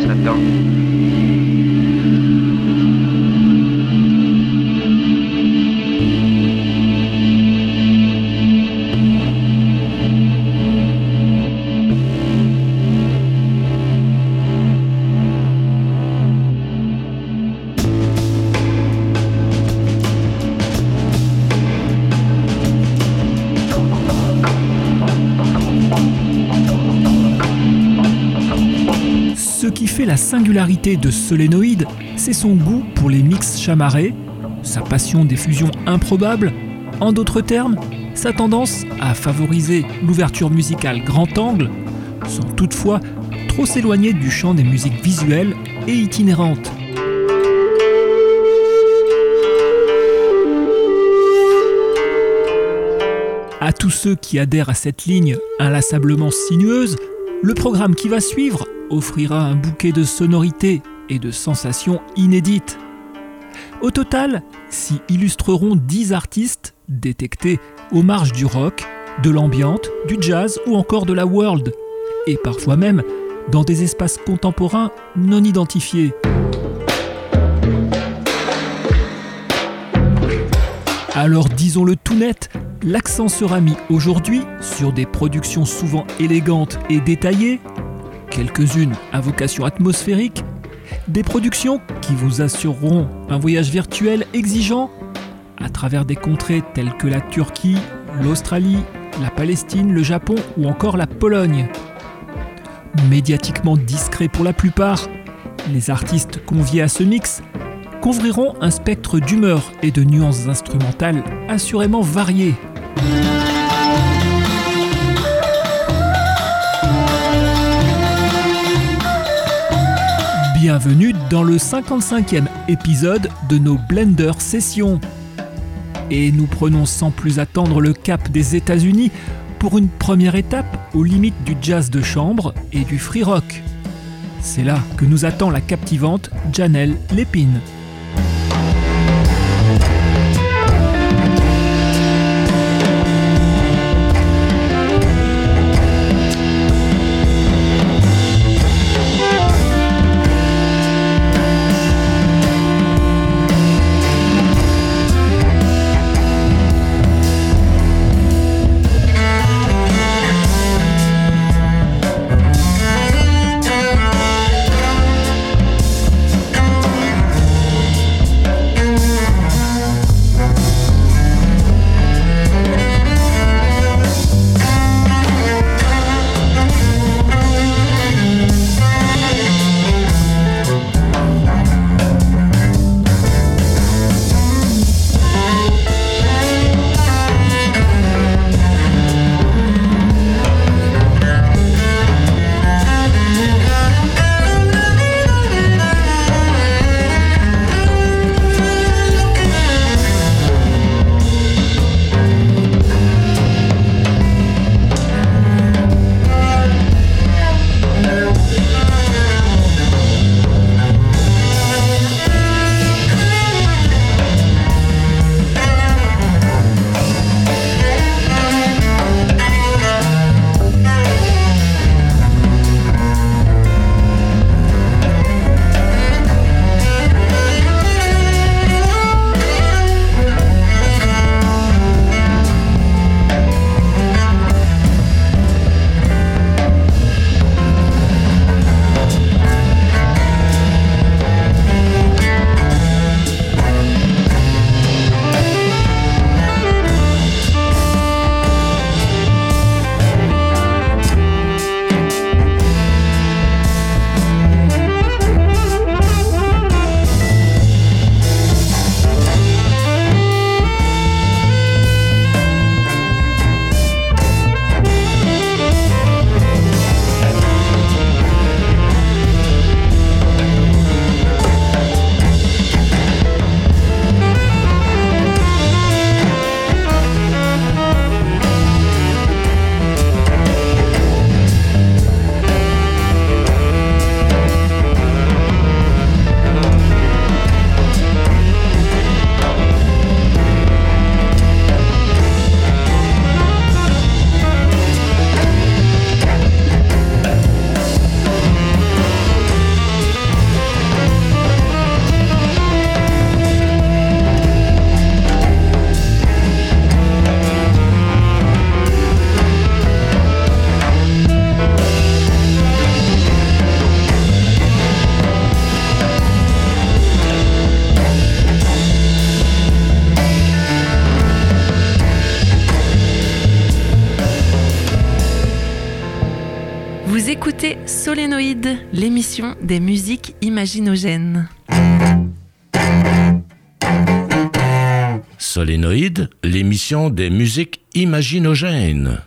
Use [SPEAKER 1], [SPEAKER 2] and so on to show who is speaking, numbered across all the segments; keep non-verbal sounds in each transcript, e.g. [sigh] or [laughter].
[SPEAKER 1] Qu'est-ce qui
[SPEAKER 2] singularité de Solénoïde, c'est son goût pour les mix chamarrés, sa passion des fusions improbables, en d'autres termes, sa tendance à favoriser l'ouverture musicale grand angle, sans toutefois trop s'éloigner du champ des musiques visuelles et itinérantes. À tous ceux qui adhèrent à cette ligne inlassablement sinueuse, le programme qui va suivre offrira un bouquet de sonorités et de sensations inédites. Au total, s'y illustreront 10 artistes détectés aux marges du rock, de l'ambiante, du jazz ou encore de la world, et parfois même dans des espaces contemporains non identifiés. Alors disons-le tout net, l'accent sera mis aujourd'hui sur des productions souvent élégantes et détaillées, quelques-unes à vocation atmosphérique, des productions qui vous assureront un voyage virtuel exigeant à travers des contrées telles que la Turquie, l'Australie, la Palestine, le Japon ou encore la Pologne. Médiatiquement discrets pour la plupart, les artistes conviés à ce mix couvriront un spectre d'humeurs et de nuances instrumentales assurément variées. Bienvenue dans le 55e épisode de nos Blender Sessions. Et nous prenons sans plus attendre le cap des États-Unis pour une première étape aux limites du jazz de chambre et du free rock. C'est là que nous attend la captivante Janelle Lépine.
[SPEAKER 3] Solénoïde, l'émission des musiques imaginogènes.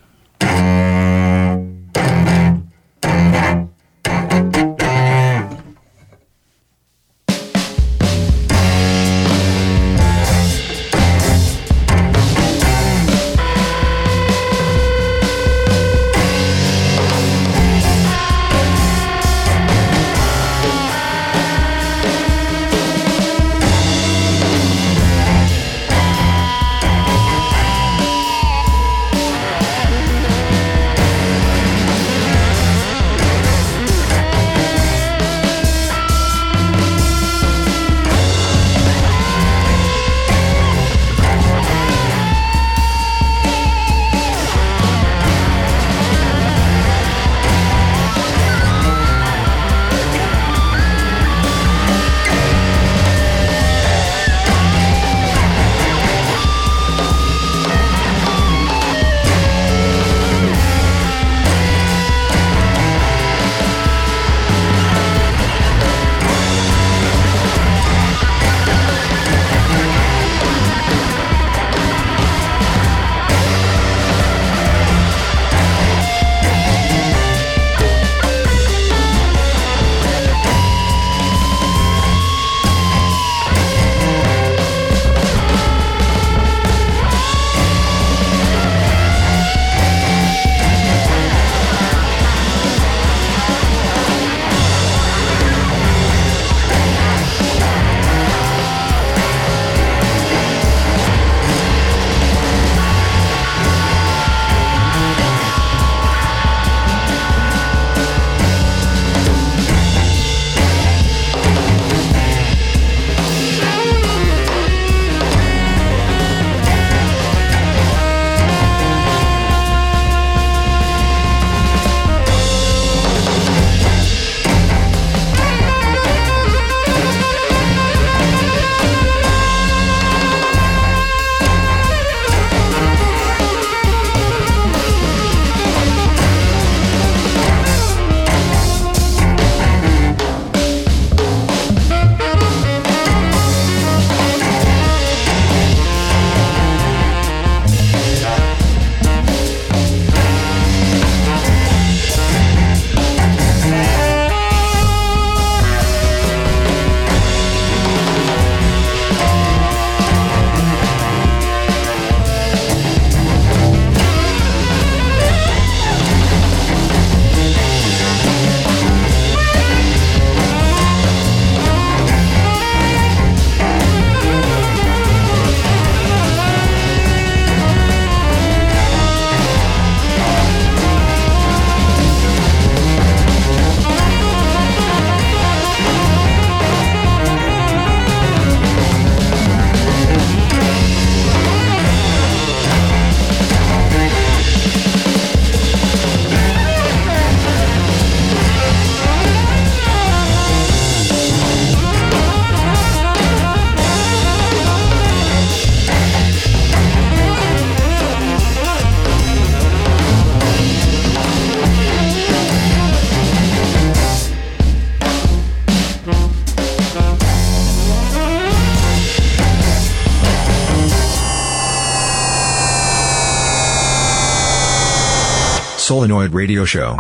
[SPEAKER 4] Solenoid Radio Show.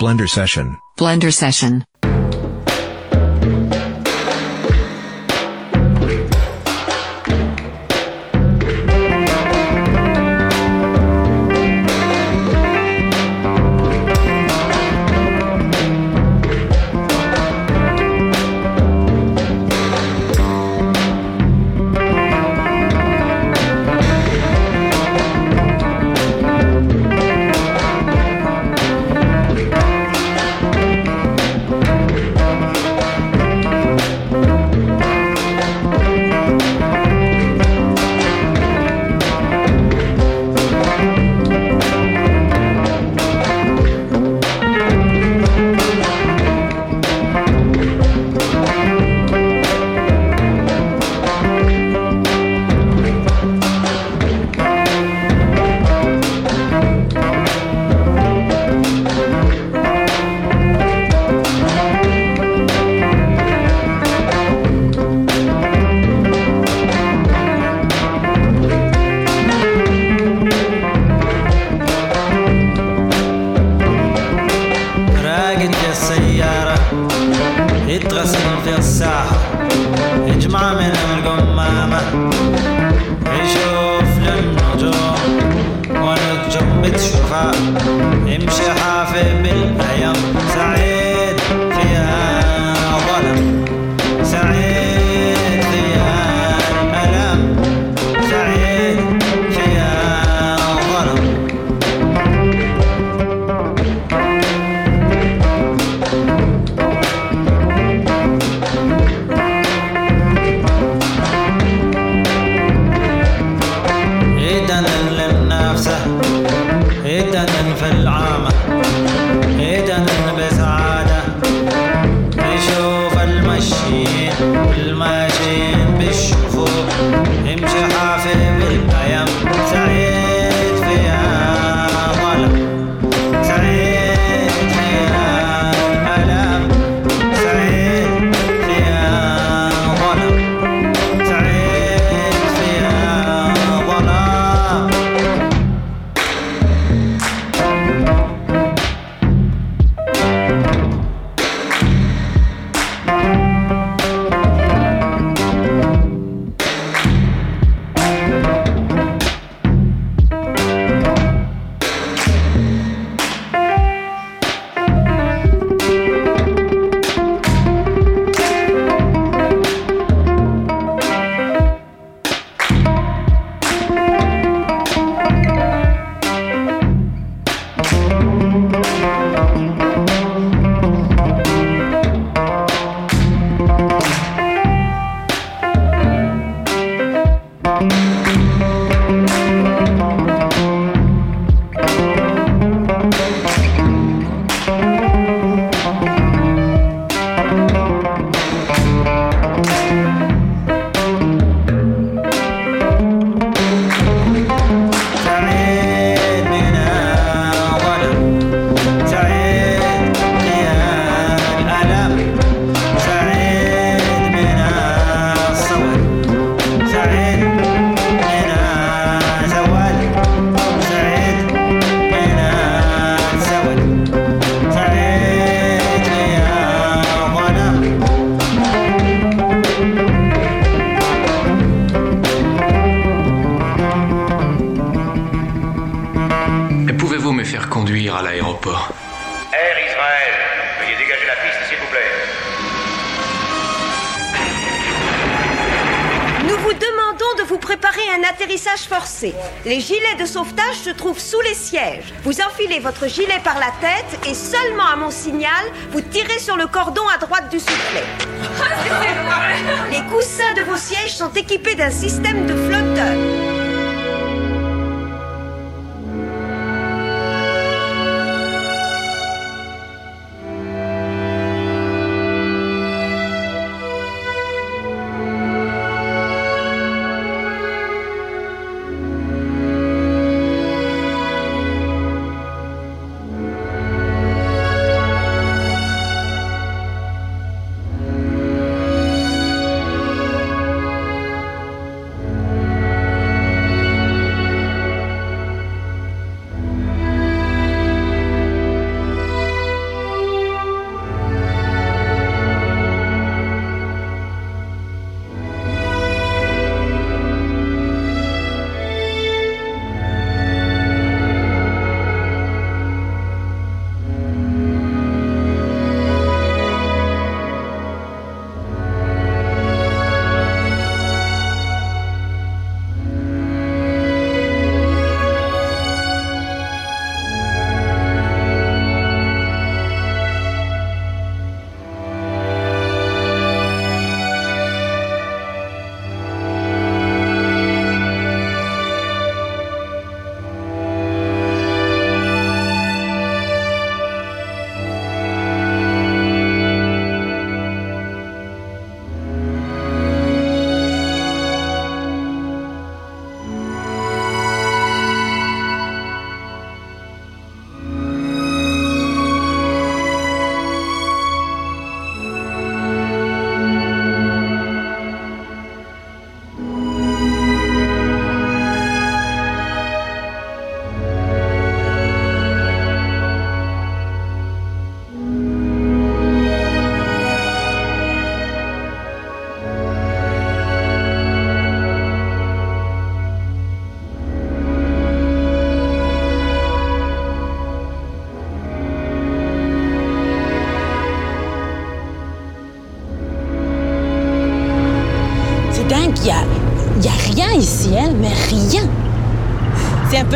[SPEAKER 4] Blender Session.
[SPEAKER 3] Blender Session.
[SPEAKER 5] Les gilets de sauvetage se trouvent sous les sièges. Vous enfilez votre gilet par la tête et seulement à mon signal, vous tirez sur le cordon à droite du soufflet. [laughs] Ah, les coussins de vos sièges sont équipés d'un système de flotteurs.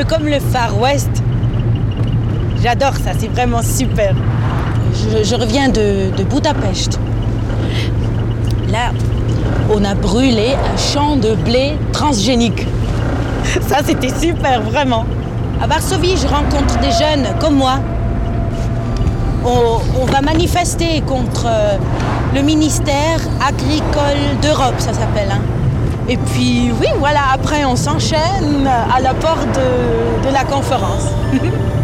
[SPEAKER 6] Comme le Far West. J'adore ça, c'est vraiment super. Je, reviens de, Budapest. Là, on a brûlé un champ de blé transgénique. Ça, c'était super, vraiment. À Varsovie, je rencontre des jeunes comme moi. On, on va manifester contre euh, le ministère agricole d'Europe, ça s'appelle. hein. Et puis, oui, voilà, après, on s'enchaîne à la porte de, la conférence. [laughs]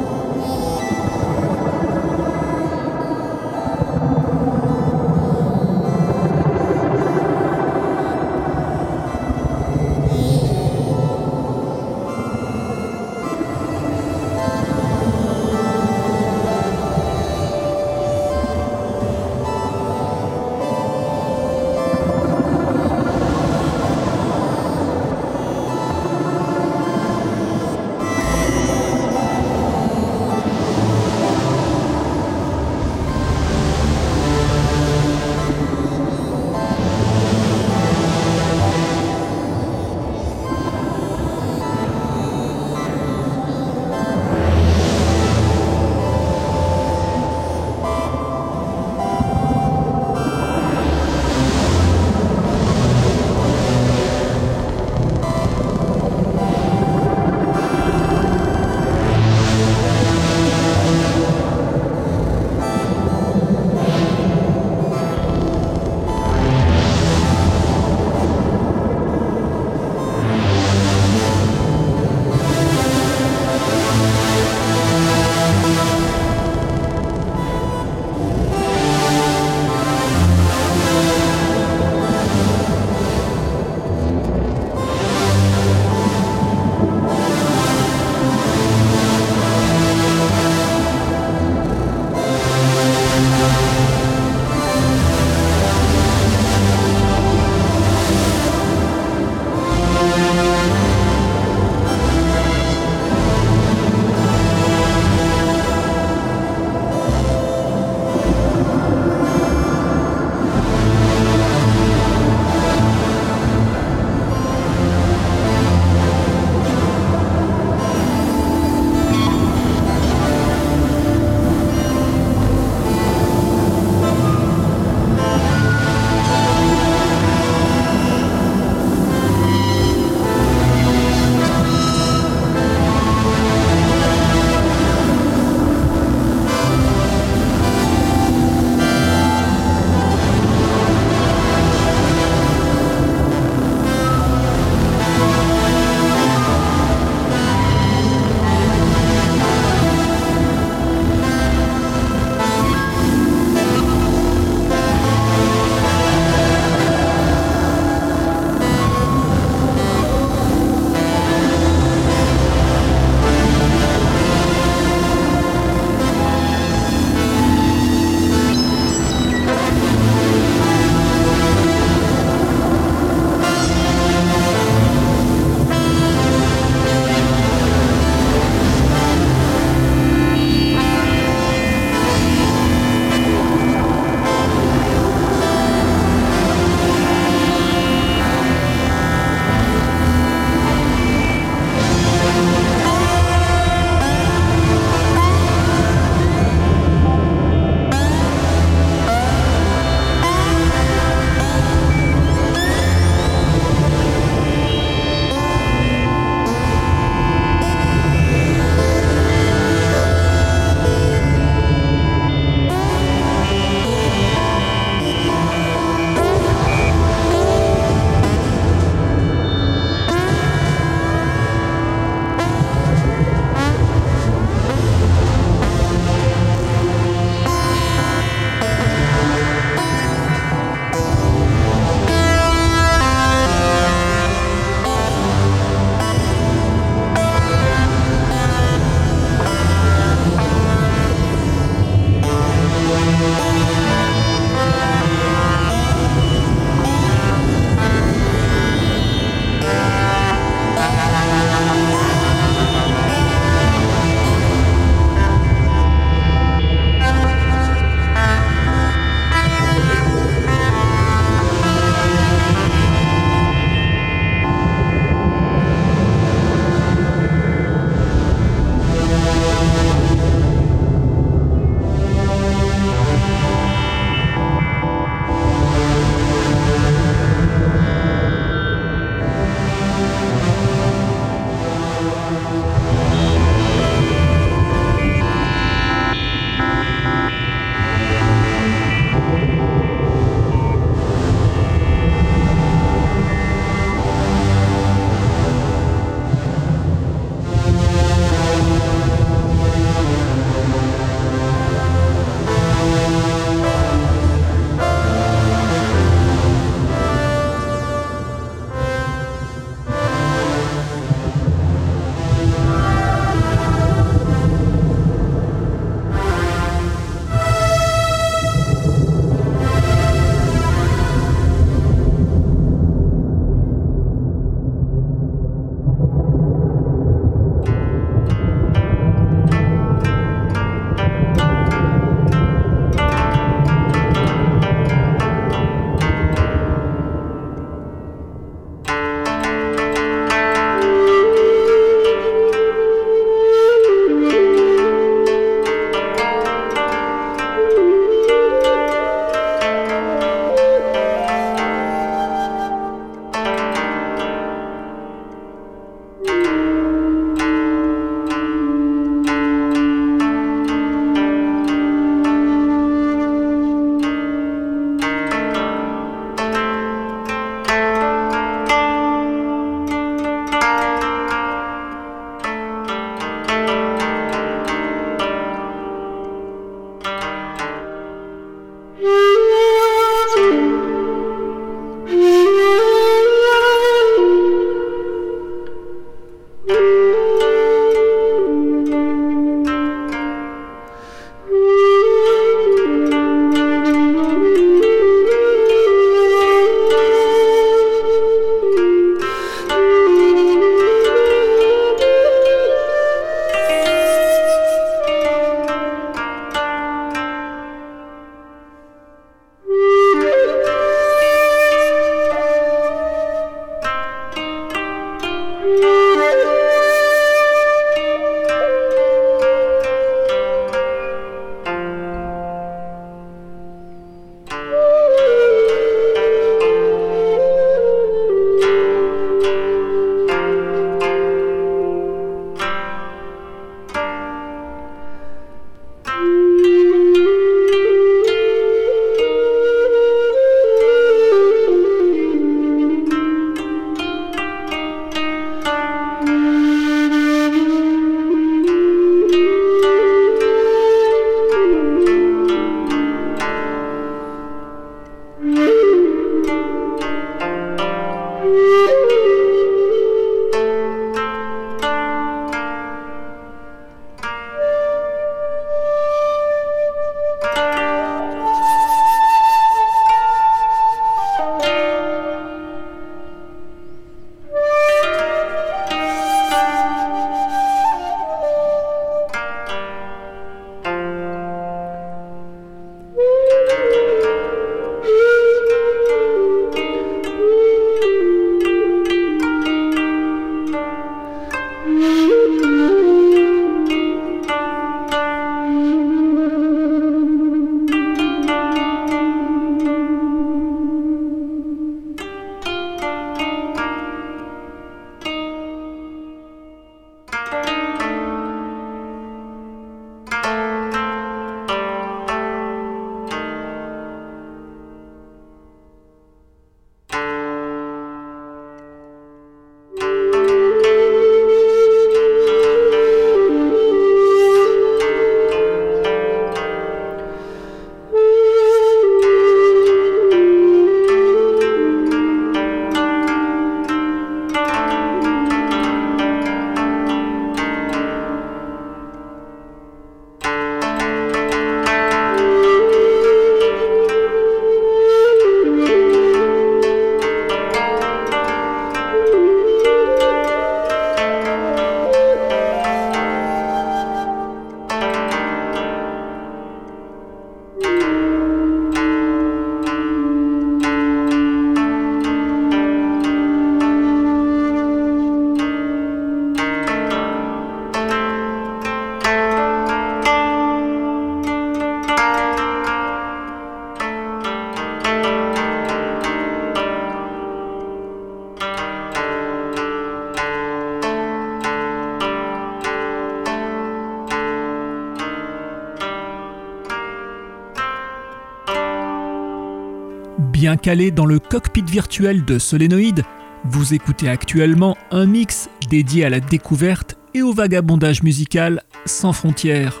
[SPEAKER 2] calé dans le cockpit virtuel de Solénoïde, vous écoutez actuellement un mix dédié à la découverte et au vagabondage musical sans frontières.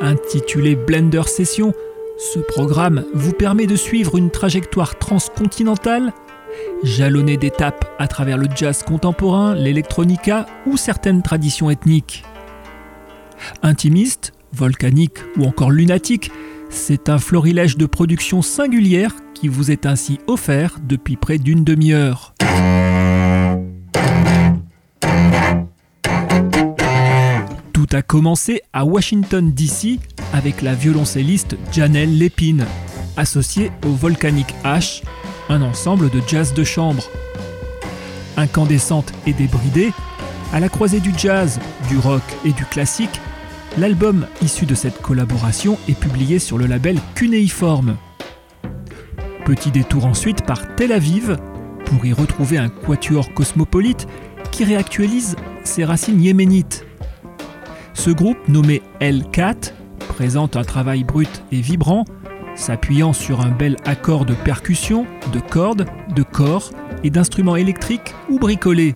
[SPEAKER 2] Intitulé Blender Session, ce programme vous permet de suivre une trajectoire transcontinentale, jalonnée d'étapes à travers le jazz contemporain, l'électronica ou certaines traditions ethniques. Intimiste, volcanique ou encore lunatique, c'est un florilège de production singulière qui vous est ainsi offert depuis près d'une demi-heure. Tout a commencé à Washington DC avec la violoncelliste Janelle Lépine, associée au Volcanic Ash, un ensemble de jazz de chambre. Incandescente et débridée, à la croisée du jazz, du rock et du classique, l'album issu de cette collaboration est publié sur le label Cunéiforme. Petit détour ensuite par Tel Aviv pour y retrouver un quatuor cosmopolite qui réactualise ses racines yéménites. Ce groupe nommé L4 présente un travail brut et vibrant, s'appuyant sur un bel accord de percussion, de cordes, de corps et d'instruments électriques ou bricolés.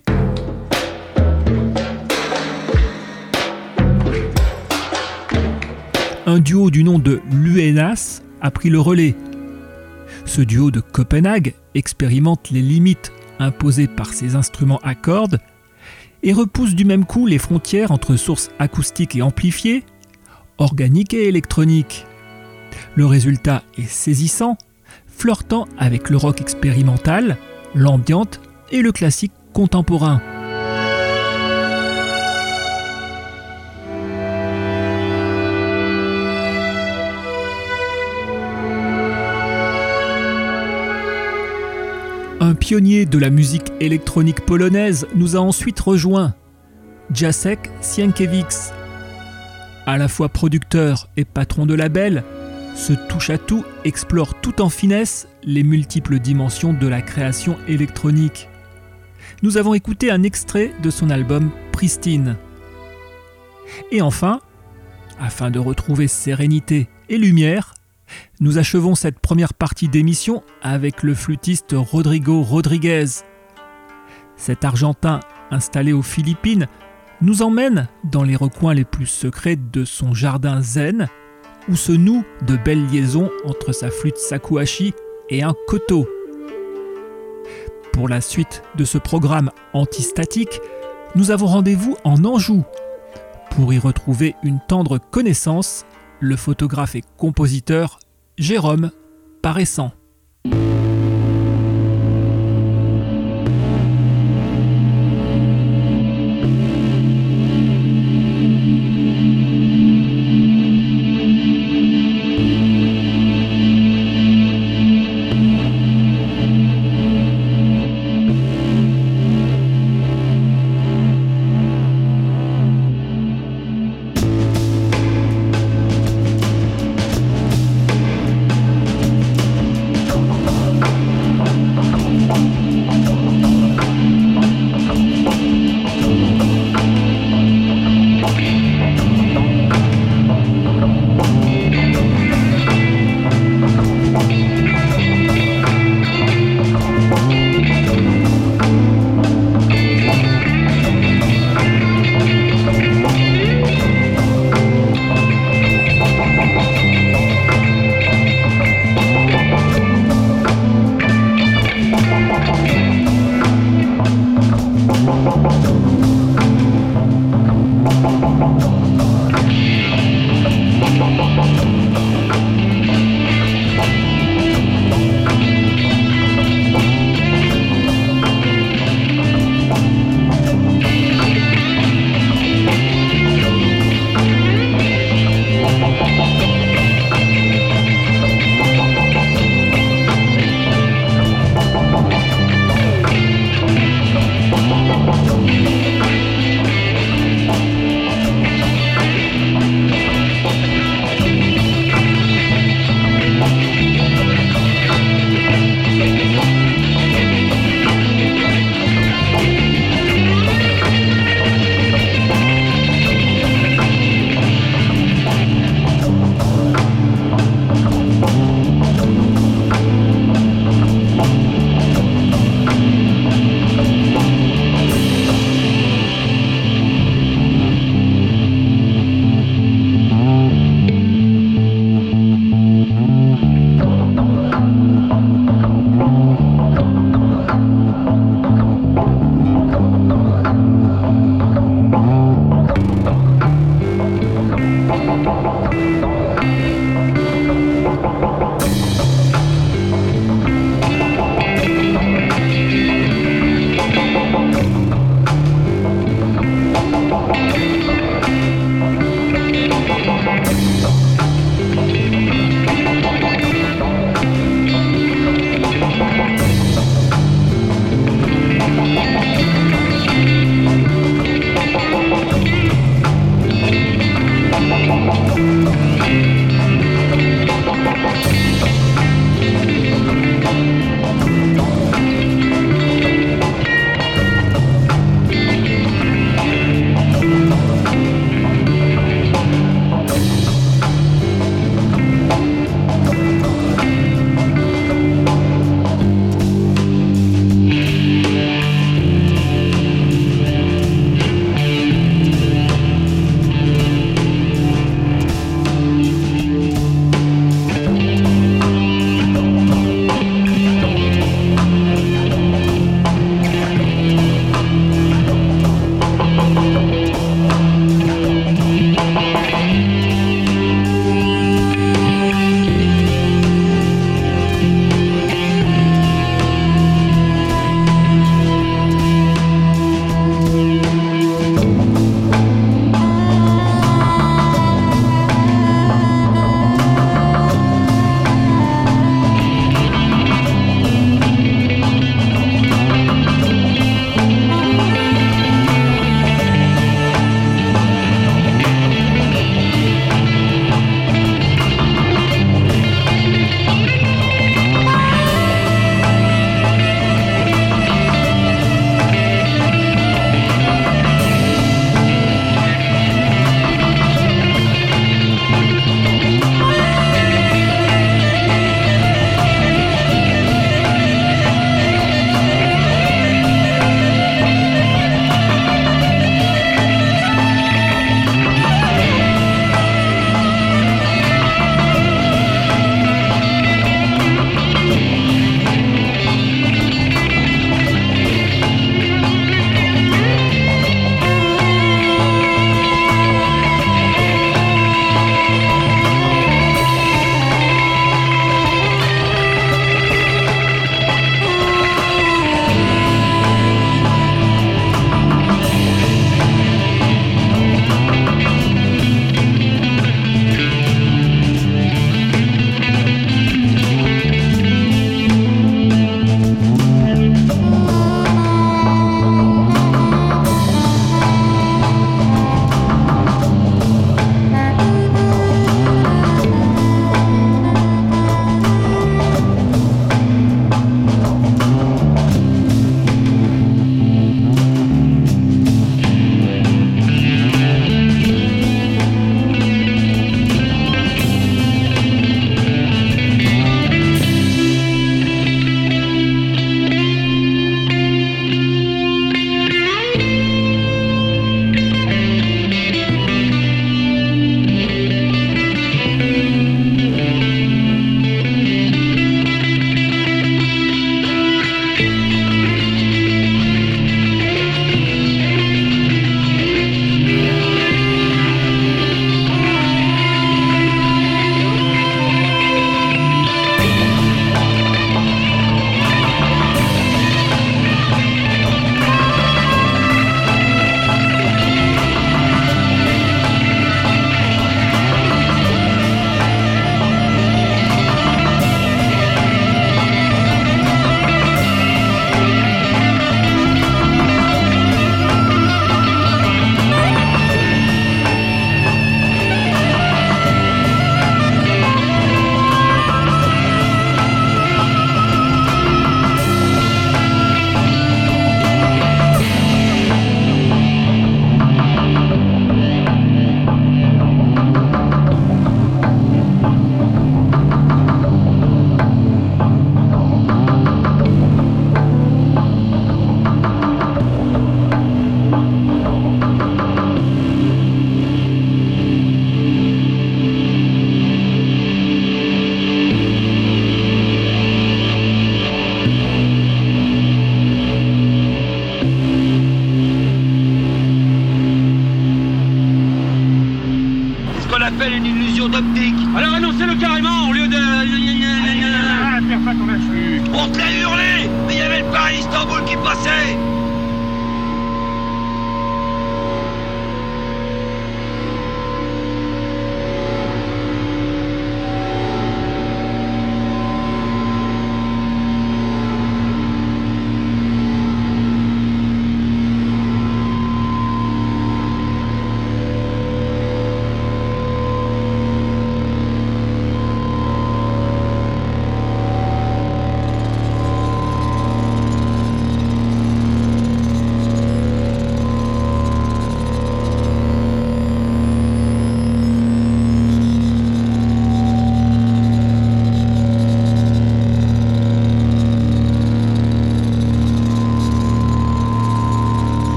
[SPEAKER 2] Un duo du nom de Luenas a pris le relais. Ce duo de Copenhague expérimente les limites imposées par ses instruments à cordes et repousse du même coup les frontières entre sources acoustiques et amplifiées, organiques et électroniques. Le résultat est saisissant, flirtant avec le rock expérimental, l'ambiante et le classique contemporain. Pionnier de la musique électronique polonaise nous a ensuite rejoint, Jacek Sienkiewicz. À la fois producteur et patron de label, ce touche-à-tout explore tout en finesse les multiples dimensions de la création électronique. Nous avons écouté un extrait de son album Pristine. Et enfin, afin de retrouver sérénité et lumière, nous achevons cette première partie d'émission avec le flûtiste Rodrigo Rodriguez. Cet Argentin installé aux Philippines nous emmène dans les recoins les plus secrets de son jardin zen, où se nouent de belles liaisons entre sa flûte sakuhachi et un koto. Pour la suite de ce programme antistatique, nous avons rendez-vous en Anjou pour y retrouver une tendre connaissance le photographe et compositeur Jérôme Paraissant.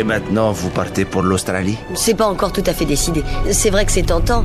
[SPEAKER 7] Et maintenant vous partez pour l'Australie?
[SPEAKER 8] C'est pas encore tout à fait décidé. C'est vrai que c'est tentant.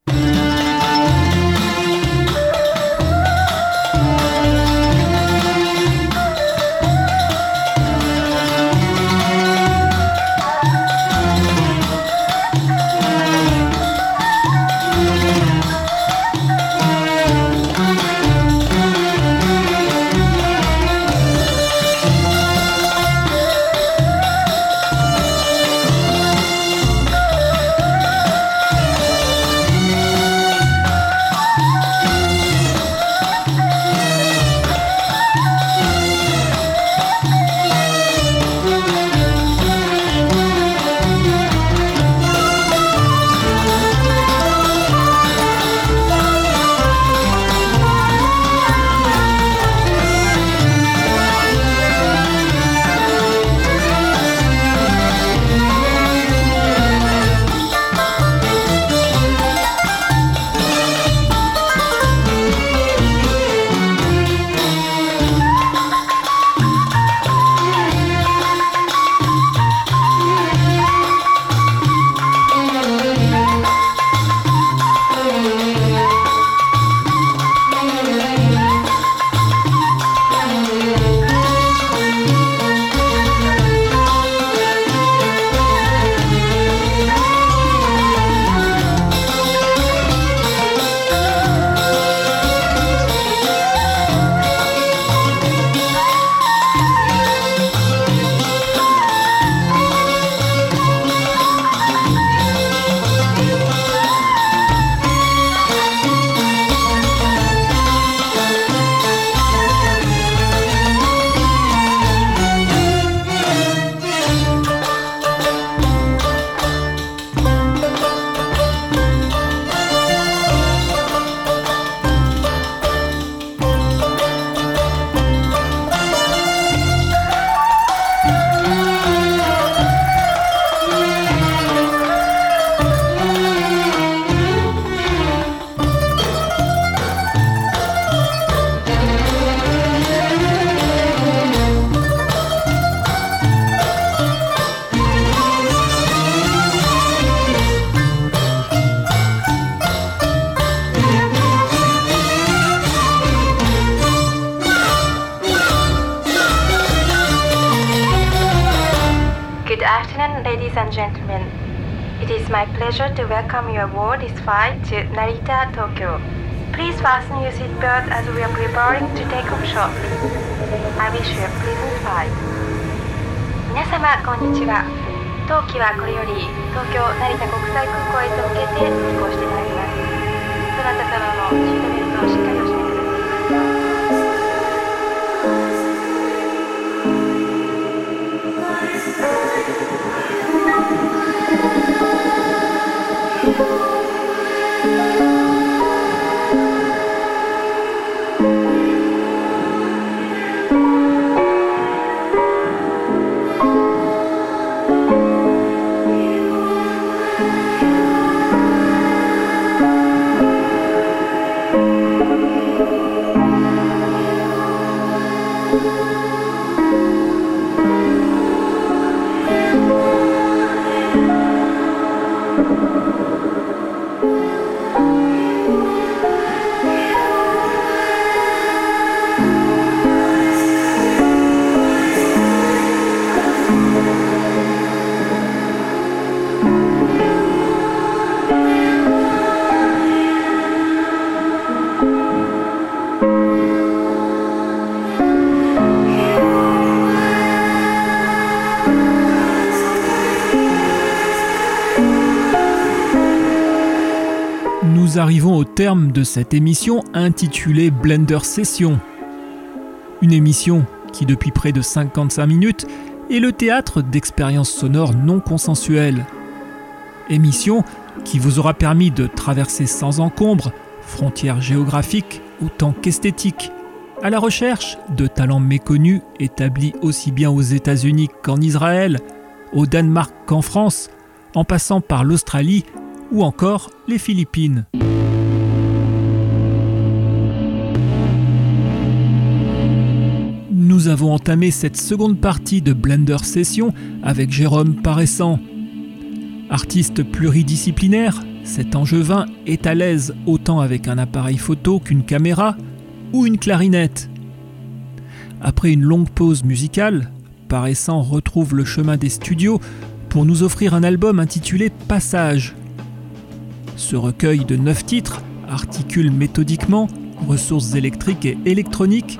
[SPEAKER 9] Pleasure to welcome you aboard this flight to Narita, Tokyo. Please fasten your seatbelt as we are preparing to take off shortly. I wish you a pleasant flight. 皆様こんにちは。当機はこれより東京成田国際空港へと向けて飛行してまいります。どなた様も
[SPEAKER 2] de cette émission intitulée Blender Session. Une émission qui, depuis près de 55 minutes, est le théâtre d'expériences sonores non consensuelles. Émission qui vous aura permis de traverser sans encombre frontières géographiques autant qu'esthétiques, à la recherche de talents méconnus établis aussi bien aux États-Unis qu'en Israël, au Danemark qu'en France, en passant par l'Australie ou encore les Philippines. Nous avons entamé cette seconde partie de Blender Session avec Jérôme Paraissant. Artiste pluridisciplinaire, cet angevin est à l'aise autant avec un appareil photo qu'une caméra ou une clarinette. Après une longue pause musicale, Paraissant retrouve le chemin des studios pour nous offrir un album intitulé Passage. Ce recueil de neuf titres articule méthodiquement ressources électriques et électroniques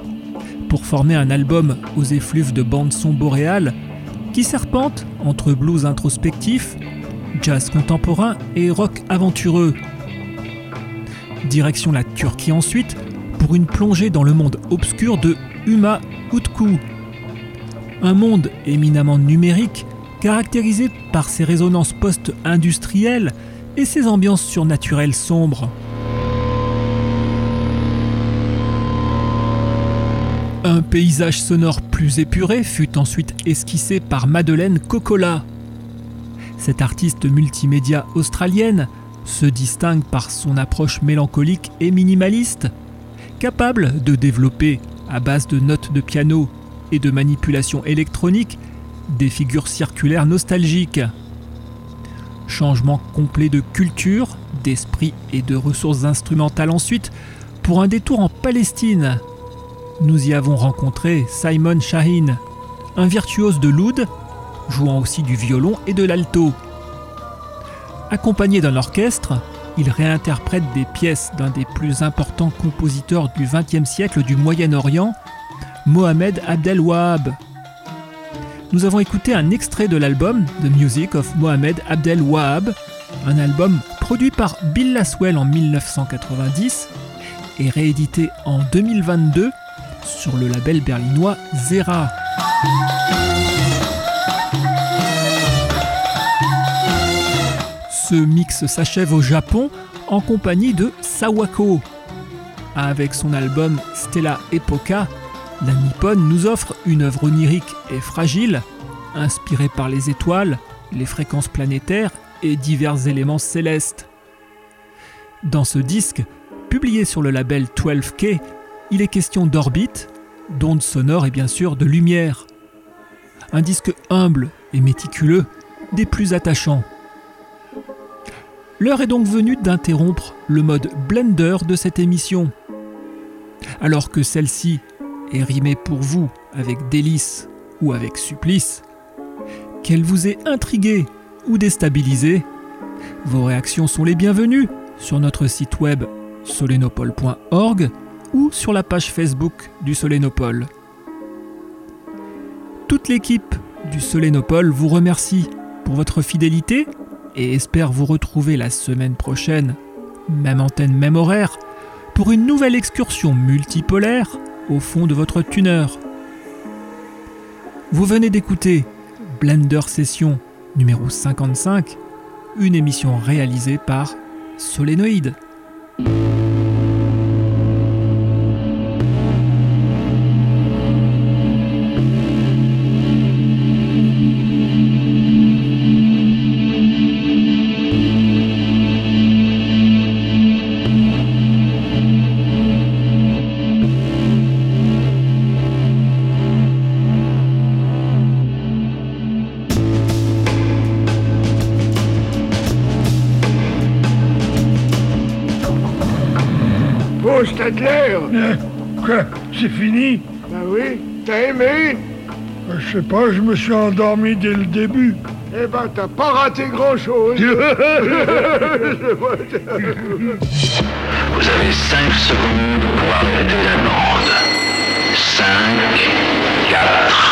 [SPEAKER 2] pour former un album aux effluves de bande-son boréale qui serpente entre blues introspectif, jazz contemporain et rock aventureux. Direction la Turquie ensuite pour une plongée dans le monde obscur de Huma Utku. Un monde éminemment numérique caractérisé par ses résonances post-industrielles et ses ambiances surnaturelles sombres. Un paysage sonore plus épuré fut ensuite esquissé par Madeleine Cocola. Cette artiste multimédia australienne se distingue par son approche mélancolique et minimaliste, capable de développer, à base de notes de piano et de manipulations électroniques, des figures circulaires nostalgiques. Changement complet de culture, d'esprit et de ressources instrumentales ensuite, pour un détour en Palestine. Nous y avons rencontré Simon Shaheen, un virtuose de l'oud, jouant aussi du violon et de l'alto. Accompagné d'un orchestre, il réinterprète des pièces d'un des plus importants compositeurs du XXe siècle du Moyen-Orient, Mohamed Abdel Wahab. Nous avons écouté un extrait de l'album The Music of Mohamed Abdel Wahab, un album produit par Bill Laswell en 1990 et réédité en 2022 sur le label berlinois Zera. Ce mix s'achève au Japon en compagnie de Sawako. Avec son album Stella Epoca, la Nippon nous offre une œuvre onirique et fragile, inspirée par les étoiles, les fréquences planétaires et divers éléments célestes. Dans ce disque, publié sur le label 12K, il est question d'orbite, d'ondes sonores et bien sûr de lumière. Un disque humble et méticuleux, des plus attachants. L'heure est donc venue d'interrompre le mode blender de cette émission. Alors que celle-ci est rimée pour vous avec délice ou avec supplice, qu'elle vous ait intrigué ou déstabilisé Vos réactions sont les bienvenues sur notre site web solenopole.org ou sur la page Facebook du Solénopole. Toute l'équipe du Solénopole vous remercie pour votre fidélité et espère vous retrouver la semaine prochaine, même antenne, même horaire, pour une nouvelle excursion multipolaire au fond de votre tuner. Vous venez d'écouter Blender Session numéro 55, une émission réalisée par Solénoïde.
[SPEAKER 10] Oh, Stadler
[SPEAKER 11] Quoi C'est fini?
[SPEAKER 10] Ben oui, t'as aimé?
[SPEAKER 11] Euh, Je sais pas, je me suis endormi dès le début.
[SPEAKER 10] Eh ben, t'as pas raté grand-chose. [laughs]
[SPEAKER 1] Vous avez 5 secondes pour arrêter la bande. 5, 4, 3,